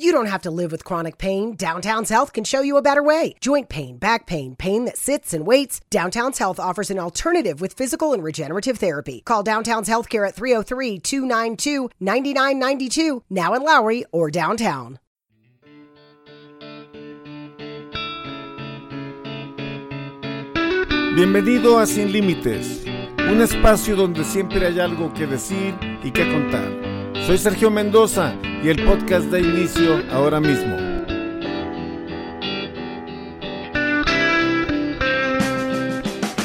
You don't have to live with chronic pain. Downtown's Health can show you a better way. Joint pain, back pain, pain that sits and waits. Downtown's Health offers an alternative with physical and regenerative therapy. Call Downtown's Healthcare at 303 292 9992, now in Lowry or downtown. Bienvenido a Sin Límites, un espacio donde siempre hay algo que decir y que contar. Soy Sergio Mendoza y el podcast da inicio ahora mismo.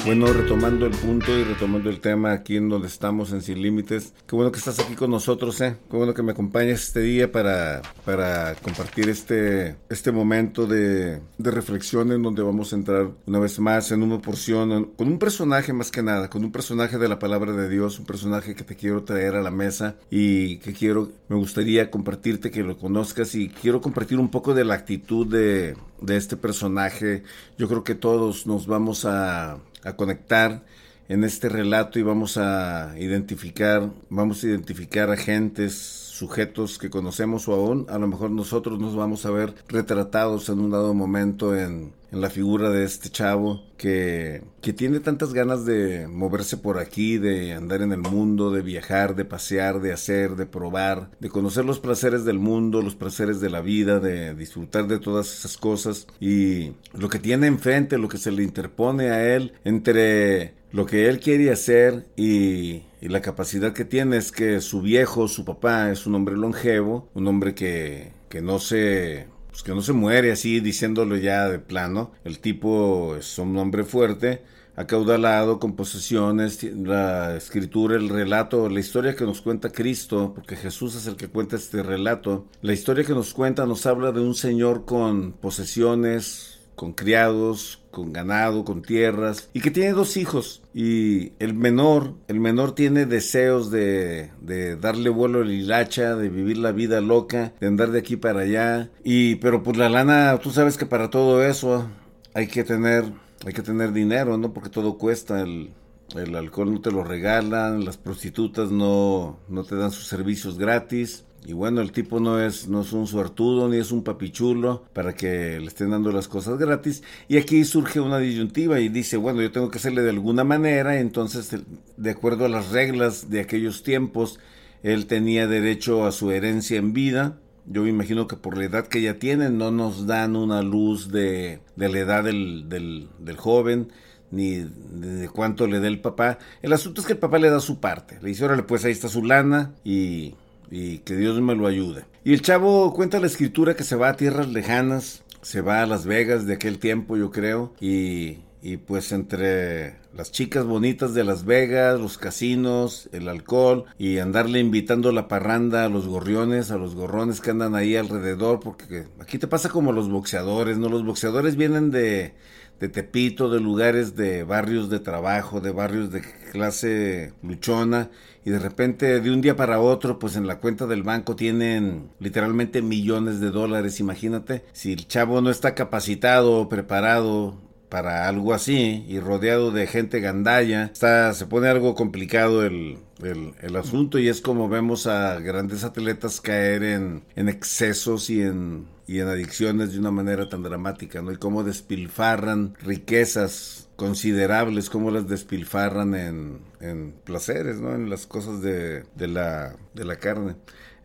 Bueno, retomando el punto y retomando el tema aquí en donde estamos en Sin Límites. Qué bueno que estás aquí con nosotros, ¿eh? Qué bueno que me acompañes este día para, para compartir este, este momento de, de reflexión en donde vamos a entrar una vez más en una porción, con un personaje más que nada, con un personaje de la palabra de Dios, un personaje que te quiero traer a la mesa y que quiero, me gustaría compartirte, que lo conozcas y quiero compartir un poco de la actitud de, de este personaje. Yo creo que todos nos vamos a a conectar en este relato y vamos a identificar, vamos a identificar agentes, sujetos que conocemos o aún a lo mejor nosotros nos vamos a ver retratados en un dado momento en, en la figura de este chavo que, que tiene tantas ganas de moverse por aquí, de andar en el mundo, de viajar, de pasear, de hacer, de probar, de conocer los placeres del mundo, los placeres de la vida, de disfrutar de todas esas cosas. Y lo que tiene enfrente, lo que se le interpone a él entre lo que él quiere hacer y, y, la capacidad que tiene es que su viejo, su papá, es un hombre longevo, un hombre que, que no se pues que no se muere así diciéndolo ya de plano. El tipo es un hombre fuerte, acaudalado, con posesiones, la escritura, el relato, la historia que nos cuenta Cristo, porque Jesús es el que cuenta este relato. La historia que nos cuenta nos habla de un señor con posesiones, con criados, con ganado, con tierras, y que tiene dos hijos. Y el menor, el menor tiene deseos de, de darle vuelo a la hilacha, de vivir la vida loca, de andar de aquí para allá. Y, pero pues la lana, tú sabes que para todo eso hay que tener, hay que tener dinero, ¿no? Porque todo cuesta, el, el alcohol no te lo regalan, las prostitutas no, no te dan sus servicios gratis. Y bueno, el tipo no es, no es un suertudo ni es un papichulo para que le estén dando las cosas gratis. Y aquí surge una disyuntiva y dice, bueno, yo tengo que hacerle de alguna manera. Entonces, de acuerdo a las reglas de aquellos tiempos, él tenía derecho a su herencia en vida. Yo me imagino que por la edad que ya tiene no nos dan una luz de, de la edad del, del, del joven ni de cuánto le dé el papá. El asunto es que el papá le da su parte. Le dice, órale, pues ahí está su lana y y que Dios me lo ayude. Y el chavo cuenta la escritura que se va a tierras lejanas, se va a Las Vegas de aquel tiempo yo creo, y, y pues entre las chicas bonitas de Las Vegas, los casinos, el alcohol y andarle invitando la parranda a los gorriones, a los gorrones que andan ahí alrededor, porque aquí te pasa como los boxeadores, ¿no? Los boxeadores vienen de, de Tepito, de lugares de barrios de trabajo, de barrios de clase luchona, y de repente de un día para otro, pues en la cuenta del banco tienen literalmente millones de dólares, imagínate, si el chavo no está capacitado preparado para algo así y rodeado de gente gandalla, está, se pone algo complicado el, el, el, asunto y es como vemos a grandes atletas caer en, en excesos y en, y en adicciones de una manera tan dramática, ¿no? Y cómo despilfarran riquezas considerables, cómo las despilfarran en, en placeres, ¿no? En las cosas de, de, la, de la carne.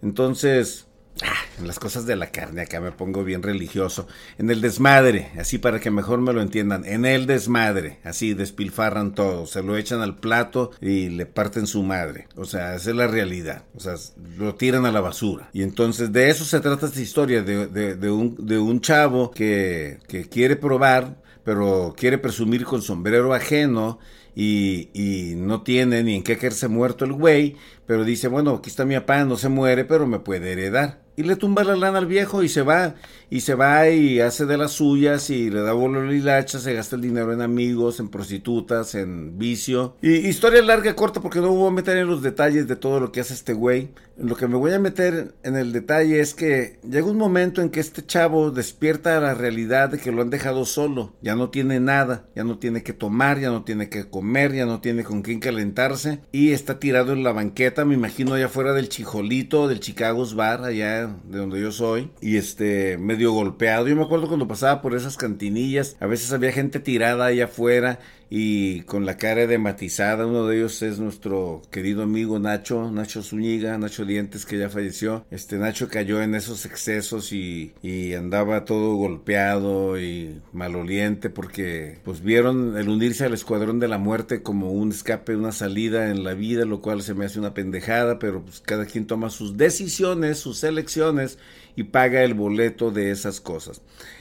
Entonces, en las cosas de la carne, acá me pongo bien religioso. En el desmadre, así para que mejor me lo entiendan. En el desmadre, así despilfarran todo, se lo echan al plato y le parten su madre. O sea, esa es la realidad. O sea, lo tiran a la basura. Y entonces de eso se trata esta historia, de, un, chavo que, quiere probar, pero quiere presumir con sombrero ajeno y, no tiene ni en qué caerse muerto el güey, pero dice, bueno, aquí está mi papá, no se muere, pero me puede heredar. Y le tumba la lana al viejo y se va, y se va y hace de las suyas y le da bolo y lacha, se gasta el dinero en amigos, en prostitutas, en vicio. Y historia larga, corta, porque no voy a meter en los detalles de todo lo que hace este güey. lo que me voy a meter en el detalle es que llega un momento en que este chavo despierta a la realidad de que lo han dejado solo, ya no tiene nada, ya no tiene que tomar, ya no tiene que comer, ya no tiene con quién calentarse y está tirado en la banqueta, me imagino allá afuera del Chijolito, del Chicago's Bar, allá de donde yo soy, y este medio golpeado. Yo me acuerdo cuando pasaba por esas cantinillas, a veces había gente tirada allá afuera y con la cara de matizada. Uno de ellos es nuestro querido amigo Nacho, Nacho Zúñiga, Nacho Dientes que ya falleció. Este Nacho cayó en esos excesos y, y andaba todo golpeado y maloliente porque pues vieron el unirse al escuadrón de la muerte como un escape, una salida en la vida, lo cual se me hace una pendejada, pero pues cada quien toma sus decisiones, sus elecciones y paga el boleto de esas cosas.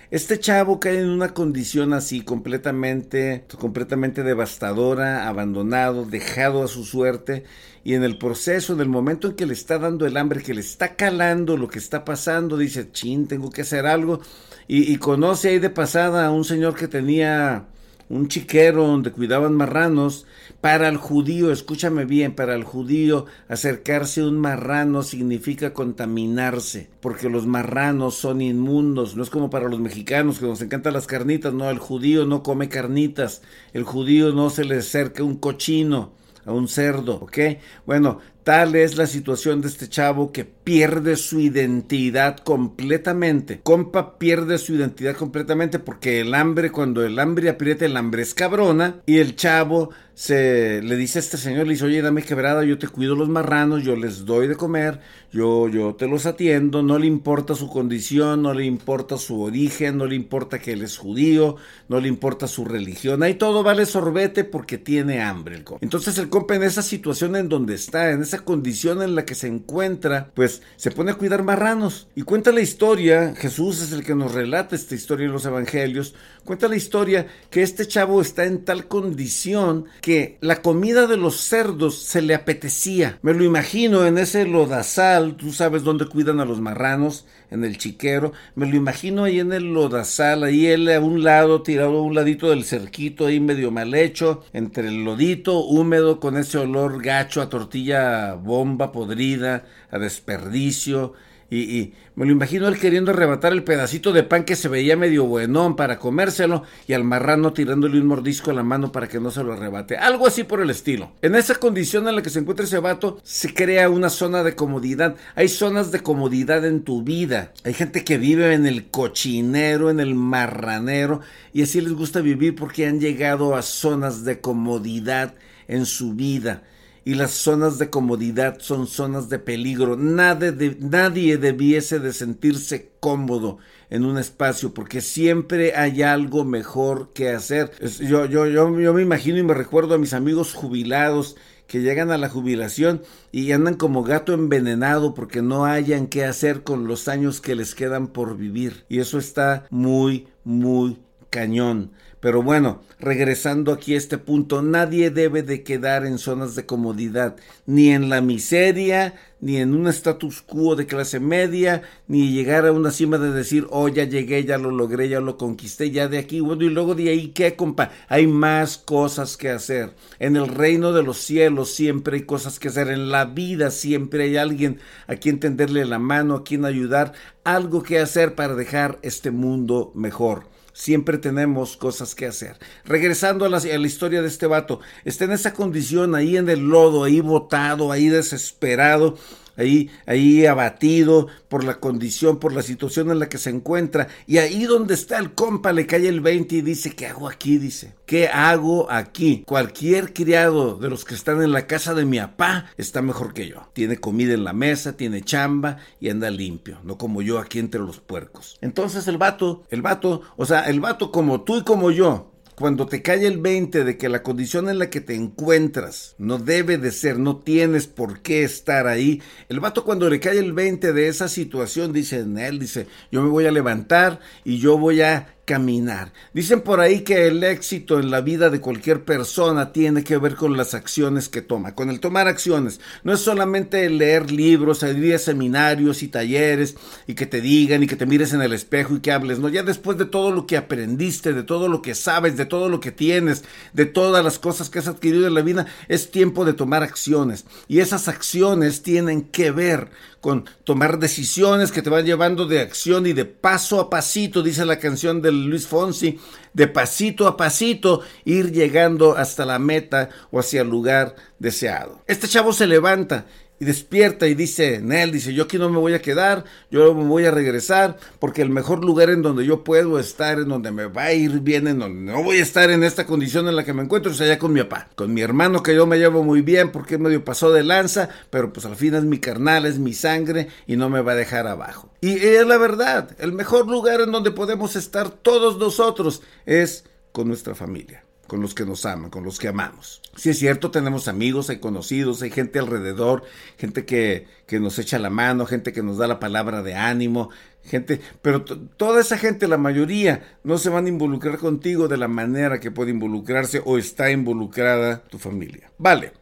Este chavo cae en una condición así completamente, completamente devastadora, abandonado, dejado a su suerte y en el proceso, en el momento en que le está dando el hambre, que le está calando lo que está pasando, dice, chin, tengo que hacer algo y, y conoce ahí de pasada a un señor que tenía un chiquero donde cuidaban marranos, para el judío, escúchame bien, para el judío acercarse a un marrano significa contaminarse, porque los marranos son inmundos, no es como para los mexicanos que nos encantan las carnitas, no, el judío no come carnitas, el judío no se le acerca un cochino, a un cerdo, ¿ok? Bueno, Tal es la situación de este chavo que pierde su identidad completamente. Compa pierde su identidad completamente porque el hambre, cuando el hambre aprieta, el hambre es cabrona. Y el chavo se le dice a este señor, le dice, oye, dame quebrada, yo te cuido los marranos, yo les doy de comer, yo, yo te los atiendo, no le importa su condición, no le importa su origen, no le importa que él es judío, no le importa su religión, ahí todo vale sorbete porque tiene hambre el. Entonces el compa en esa situación en donde está, en esa condición en la que se encuentra, pues se pone a cuidar marranos. Y cuenta la historia, Jesús es el que nos relata esta historia en los evangelios, cuenta la historia que este chavo está en tal condición que la comida de los cerdos se le apetecía. Me lo imagino en ese lodazal, tú sabes dónde cuidan a los marranos, en el chiquero, me lo imagino ahí en el lodazal, ahí él a un lado, tirado a un ladito del cerquito, ahí medio mal hecho, entre el lodito húmedo con ese olor gacho a tortilla bomba podrida, a desperdicio, y, me lo imagino él queriendo arrebatar el pedacito de pan que se veía medio buenón para comérselo y al marrano tirándole un mordisco a la mano para que no se lo arrebate. Algo así por el estilo. En esa condición en la que se encuentra ese vato, se crea una zona de comodidad. Hay zonas de comodidad en tu vida. Hay gente que vive en el cochinero, en el marranero y así les gusta vivir porque han llegado a zonas de comodidad en su vida y las zonas de comodidad son zonas de peligro. Nadie, de, nadie debiese de sentirse cómodo en un espacio porque siempre hay algo mejor que hacer. Yo, yo, yo, yo me imagino y me recuerdo a mis amigos jubilados que llegan a la jubilación y andan como gato envenenado porque no hayan qué hacer con los años que les quedan por vivir. Y eso está muy, muy cañón. Pero bueno, regresando aquí a este punto, nadie debe de quedar en zonas de comodidad, ni en la miseria, ni en un status quo de clase media, ni llegar a una cima de decir, oh, ya llegué, ya lo logré, ya lo conquisté, ya de aquí, bueno, y luego de ahí, ¿qué, compa? Hay más cosas que hacer. En el reino de los cielos siempre hay cosas que hacer, en la vida siempre hay alguien a quien tenderle la mano, a quien ayudar, algo que hacer para dejar este mundo mejor siempre tenemos cosas que hacer. Regresando a la, historia de este vato, está en esa condición ahí en el lodo, ahí botado, ahí desesperado, ahí, ahí abatido por la condición, por la situación en la que se encuentra. Y ahí donde está el compa le cae el 20 y dice, ¿qué hago aquí? Dice, ¿qué hago aquí? Cualquier criado de los que están en la casa de mi papá está mejor que yo. Tiene comida en la mesa, tiene chamba y anda limpio, no como yo aquí entre los puercos. Entonces el vato, el vato, o sea, el vato como tú y como yo, cuando te cae el 20 de que la condición en la que te encuentras no debe de ser, no tienes por qué estar ahí, el vato cuando le cae el 20 de esa situación dice en él, dice, yo me voy a levantar y yo voy a caminar. Dicen por ahí que el éxito en la vida de cualquier persona tiene que ver con las acciones que toma, con el tomar acciones. No es solamente leer libros, ir a seminarios y talleres y que te digan y que te mires en el espejo y que hables. No, ya después de todo lo que aprendiste, de todo lo que sabes, de todo lo que tienes, de todas las cosas que has adquirido en la vida, es tiempo de tomar acciones. Y esas acciones tienen que ver con tomar decisiones que te van llevando de acción y de paso a pasito, dice la canción de Luis Fonsi, de pasito a pasito ir llegando hasta la meta o hacia el lugar deseado. Este chavo se levanta y despierta y dice, Nel, dice, yo aquí no me voy a quedar, yo me voy a regresar, porque el mejor lugar en donde yo puedo estar, en donde me va a ir bien, en donde no voy a estar en esta condición en la que me encuentro, es allá con mi papá, con mi hermano que yo me llevo muy bien, porque medio pasó de lanza, pero pues al fin es mi carnal, es mi sangre y no me va a dejar abajo. Y es la verdad, el mejor lugar en donde podemos estar todos nosotros es con nuestra familia con los que nos aman, con los que amamos. Si es cierto, tenemos amigos, hay conocidos, hay gente alrededor, gente que, que nos echa la mano, gente que nos da la palabra de ánimo, gente, pero toda esa gente, la mayoría, no se van a involucrar contigo de la manera que puede involucrarse o está involucrada tu familia. Vale.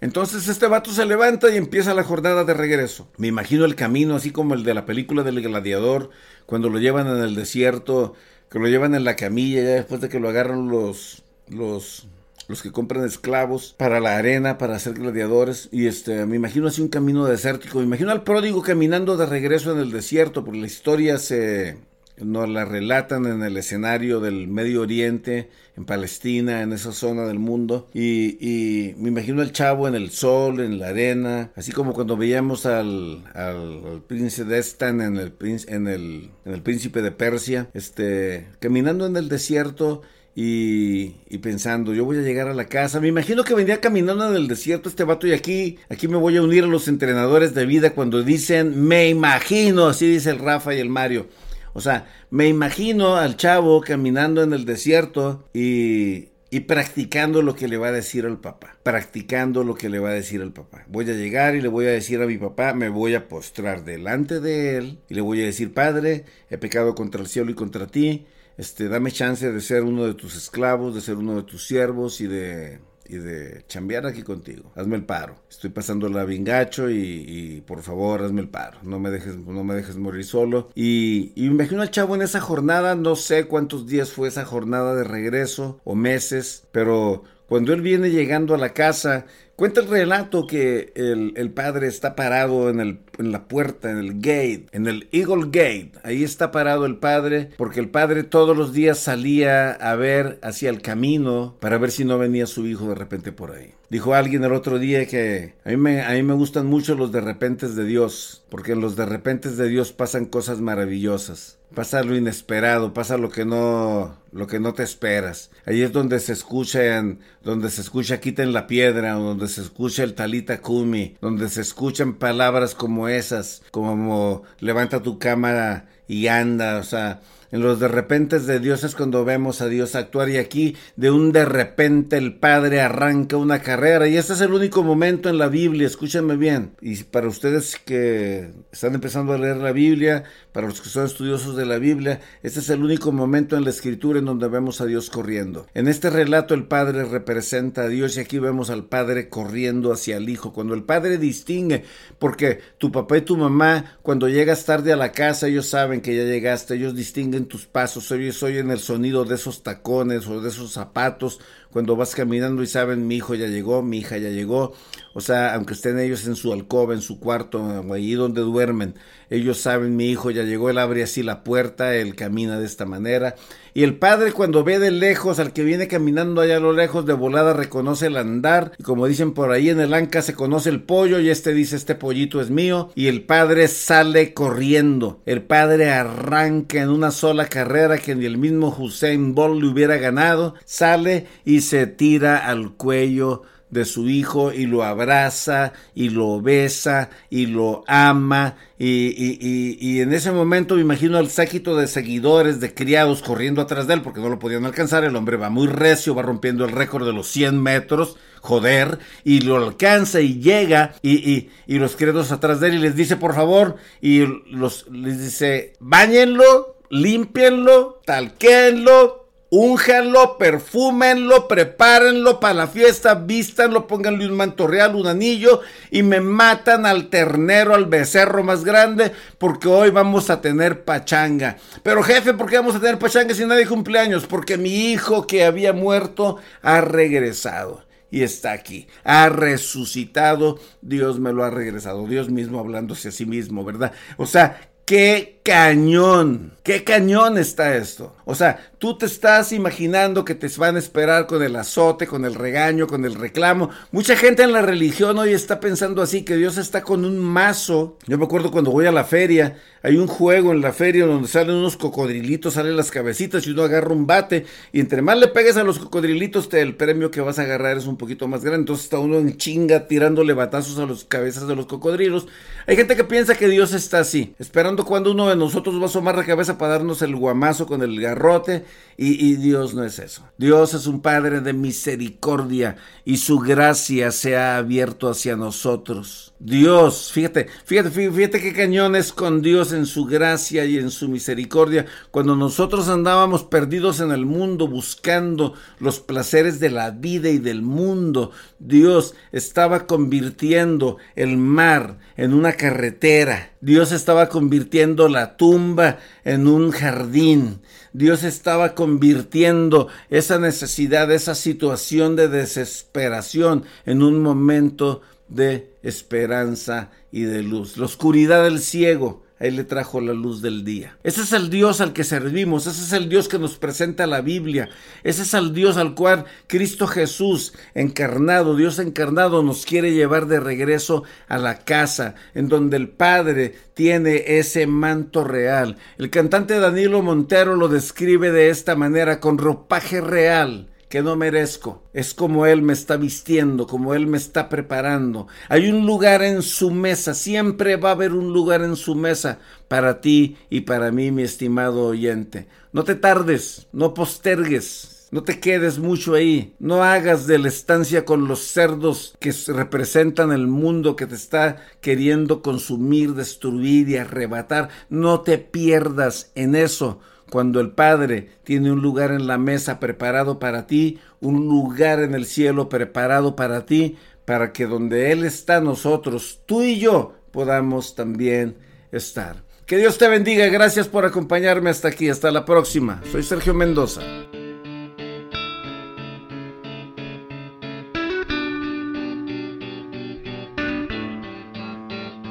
Entonces este vato se levanta y empieza la jornada de regreso. Me imagino el camino así como el de la película del gladiador, cuando lo llevan en el desierto, que lo llevan en la camilla ya después de que lo agarran los, los los que compran esclavos para la arena, para ser gladiadores. Y este, me imagino así un camino desértico. Me imagino al pródigo caminando de regreso en el desierto, porque la historia se nos la relatan en el escenario del Medio Oriente, en Palestina, en esa zona del mundo. Y, y me imagino al chavo en el sol, en la arena, así como cuando veíamos al, al, príncipe de Estan en el, en, el, en el príncipe de Persia, este, caminando en el desierto y, pensando, yo voy a llegar a la casa. Me imagino que vendría caminando en el desierto este vato y aquí, aquí me voy a unir a los entrenadores de vida cuando dicen, me imagino, así dice el Rafa y el Mario. O sea, me imagino al chavo caminando en el desierto y, y practicando lo que le va a decir al papá. Practicando lo que le va a decir al papá. Voy a llegar y le voy a decir a mi papá, me voy a postrar delante de él y le voy a decir, Padre, he pecado contra el cielo y contra ti este, dame chance de ser uno de tus esclavos, de ser uno de tus siervos y de y de chambear aquí contigo. Hazme el paro. Estoy pasando la vingacho y, y, por favor hazme el paro. No me dejes, no me dejes morir solo. Y, y, imagino al chavo en esa jornada, no sé cuántos días fue esa jornada de regreso o meses, pero cuando él viene llegando a la casa Cuenta el relato que el, padre está parado en, el, en la puerta, en el gate, en el Eagle Gate. Ahí está parado el padre porque el padre todos los días salía a ver hacia el camino para ver si no venía su hijo de repente por ahí. Dijo alguien el otro día que a mí me, a mí me gustan mucho los de repentes de Dios, porque en los de repentes de Dios pasan cosas maravillosas. Pasa lo inesperado, pasa lo que no, lo que no te esperas. Ahí es donde se escuchan, donde se escucha quiten la piedra, donde se escucha el talita kumi, donde se escuchan palabras como esas, como levanta tu cámara y anda, o sea, en los de repente de Dios es cuando vemos a Dios actuar y aquí de un de repente el Padre arranca una carrera y este es el único momento en la Biblia, escúchenme bien. Y para ustedes que están empezando a leer la Biblia, para los que son estudiosos de la Biblia, este es el único momento en la escritura en donde vemos a Dios corriendo. En este relato el Padre representa a Dios y aquí vemos al Padre corriendo hacia el Hijo. Cuando el Padre distingue, porque tu papá y tu mamá, cuando llegas tarde a la casa, ellos saben que ya llegaste, ellos distinguen tus pasos, ellos oyen el sonido de esos tacones o de esos zapatos cuando vas caminando y saben mi hijo ya llegó, mi hija ya llegó, o sea, aunque estén ellos en su alcoba, en su cuarto, allí donde duermen, ellos saben mi hijo ya llegó, él abre así la puerta, él camina de esta manera. Y el padre cuando ve de lejos al que viene caminando allá a lo lejos de volada reconoce el andar. Y como dicen por ahí en el anca se conoce el pollo y este dice este pollito es mío. Y el padre sale corriendo. El padre arranca en una sola carrera que ni el mismo Hussein Bolt le hubiera ganado. Sale y se tira al cuello de su hijo y lo abraza y lo besa y lo ama y, y, y, en ese momento me imagino al séquito de seguidores, de criados corriendo atrás de él porque no lo podían alcanzar, el hombre va muy recio, va rompiendo el récord de los 100 metros, joder, y lo alcanza y llega y, los criados atrás de él y les dice por favor y los, les dice, báñenlo límpienlo, talquéenlo, Únjanlo, perfúmenlo, prepárenlo para la fiesta, vístanlo, pónganle un manto real, un anillo y me matan al ternero, al becerro más grande, porque hoy vamos a tener pachanga. Pero jefe, ¿por qué vamos a tener pachanga si nadie cumpleaños? Porque mi hijo que había muerto ha regresado y está aquí. Ha resucitado, Dios me lo ha regresado, Dios mismo hablándose a sí mismo, ¿verdad? O sea, qué cañón, qué cañón está esto. O sea, tú te estás imaginando que te van a esperar con el azote, con el regaño, con el reclamo. Mucha gente en la religión hoy está pensando así, que Dios está con un mazo. Yo me acuerdo cuando voy a la feria, hay un juego en la feria donde salen unos cocodrilitos, salen las cabecitas y uno agarra un bate y entre más le pegues a los cocodrilitos, te, el premio que vas a agarrar es un poquito más grande. Entonces está uno en chinga tirándole batazos a las cabezas de los cocodrilos. Hay gente que piensa que Dios está así, esperando cuando uno de nosotros va a asomar la cabeza para darnos el guamazo con el garrote y, Dios no es eso. Dios es un Padre de misericordia y su gracia se ha abierto hacia nosotros. Dios, fíjate, fíjate, fíjate qué cañón es con Dios en su gracia y en su misericordia. Cuando nosotros andábamos perdidos en el mundo buscando los placeres de la vida y del mundo, Dios estaba convirtiendo el mar en una carretera. Dios estaba convirtiendo la tumba en un jardín. Dios estaba convirtiendo esa necesidad, esa situación de desesperación en un momento de esperanza y de luz. La oscuridad del ciego, Él le trajo la luz del día. Ese es el Dios al que servimos, ese es el Dios que nos presenta la Biblia, ese es el Dios al cual Cristo Jesús encarnado, Dios encarnado, nos quiere llevar de regreso a la casa, en donde el Padre tiene ese manto real. El cantante Danilo Montero lo describe de esta manera, con ropaje real que no merezco. Es como Él me está vistiendo, como Él me está preparando. Hay un lugar en su mesa, siempre va a haber un lugar en su mesa para ti y para mí, mi estimado oyente. No te tardes, no postergues. No te quedes mucho ahí. No hagas de la estancia con los cerdos que representan el mundo que te está queriendo consumir, destruir y arrebatar. No te pierdas en eso cuando el Padre tiene un lugar en la mesa preparado para ti, un lugar en el cielo preparado para ti, para que donde Él está nosotros, tú y yo, podamos también estar. Que Dios te bendiga, gracias por acompañarme hasta aquí, hasta la próxima. Soy Sergio Mendoza.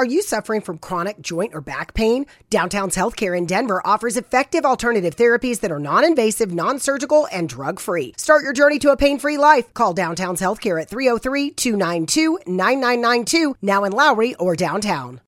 Are you suffering from chronic joint or back pain? Downtown's Healthcare in Denver offers effective alternative therapies that are non invasive, non surgical, and drug free. Start your journey to a pain free life. Call Downtown's Healthcare at 303 292 9992, now in Lowry or downtown.